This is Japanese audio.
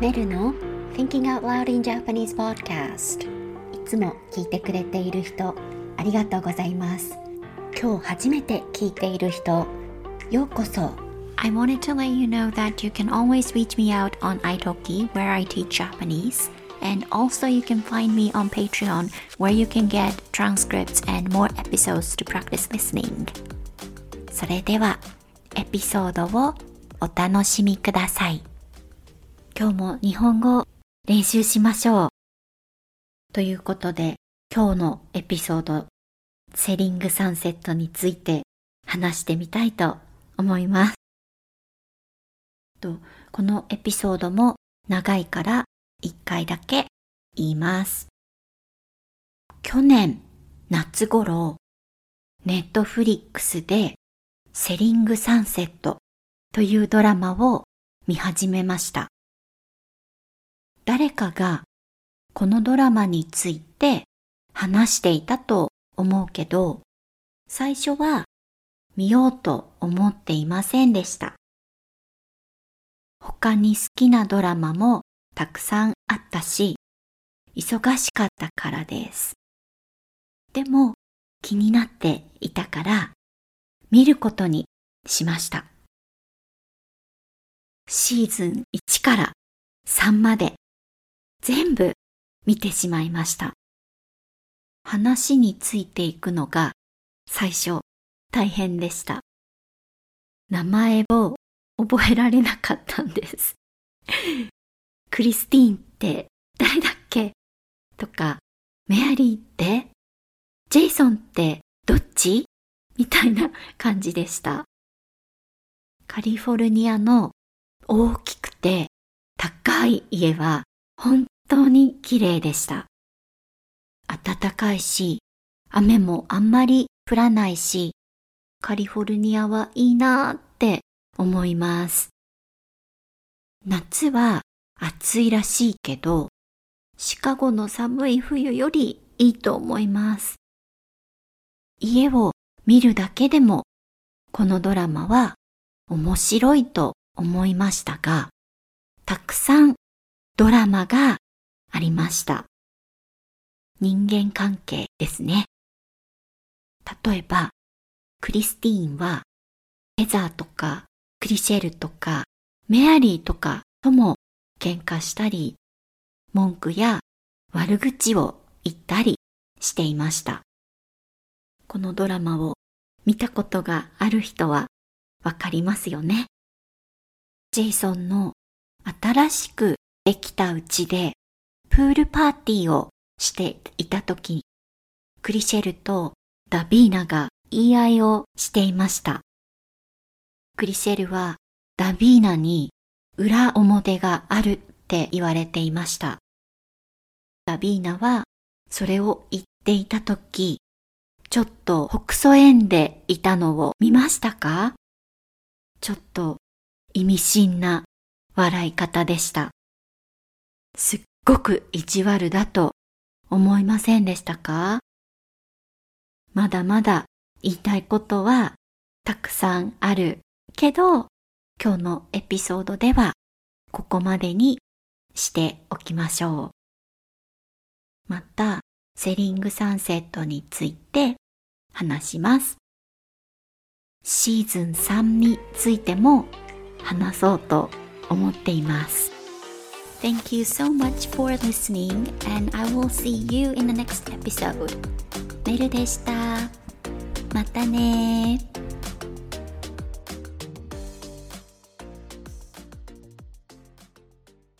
メルの Thinking Out Loud in Japanese Podcast いつも聞いてくれている人ありがとうございます今日初めて聞いている人ようこそ I wanted to let you know that you can always reach me out on iTalki where I teach Japanese and also you can find me on Patreon where you can get transcripts and more episodes to practice listening それではエピソードをお楽しみください今日も日本語練習しましょう。ということで今日のエピソードセリングサンセットについて話してみたいと思います。とこのエピソードも長いから1回だけ言います。去年夏頃ネットフリックスでセリングサンセットというドラマを見始めました。誰かがこのドラマについて話していたと思うけど、最初は見ようと思っていませんでした。他に好きなドラマもたくさんあったし、忙しかったからです。でも気になっていたから見ることにしました。シーズン1から3まで全部見てしまいました。話についていくのが最初大変でした。名前を覚えられなかったんです。クリスティーンって誰だっけ？とか、メアリーって？ジェイソンってどっち？みたいな感じでした。カリフォルニアの大きくて高い家は本当に綺麗でした。暖かいし、雨もあんまり降らないし、カリフォルニアはいいなーって思います。夏は暑いらしいけど、シカゴの寒い冬よりいいと思います。家を見るだけでもこのドラマは面白いと思いましたが、たくさんドラマがありました。人間関係ですね。例えば、クリスティーンはヘザーとかクリシェルとかメアリーとかとも喧嘩したり、文句や悪口を言ったりしていました。このドラマを見たことがある人はわかりますよね。ジェイソンの新しくできた家でプールパーティーをしていた時、クリシェルとダビーナが言い合いをしていました。クリシェルはダビーナに裏表があるって言われていました。ダビーナはそれを言っていた時、ちょっと北そえんでいたのを見ましたか？ちょっと意味深な笑い方でした。すっごく意地悪だと思いませんでしたか？まだまだ言いたいことはたくさんあるけど、今日のエピソードではここまでにしておきましょう。また、セリングサンセットについて話します。シーズン3についても話そうと思っています。Thank you so much for listening and I will see you in the next episode. メルでした。またね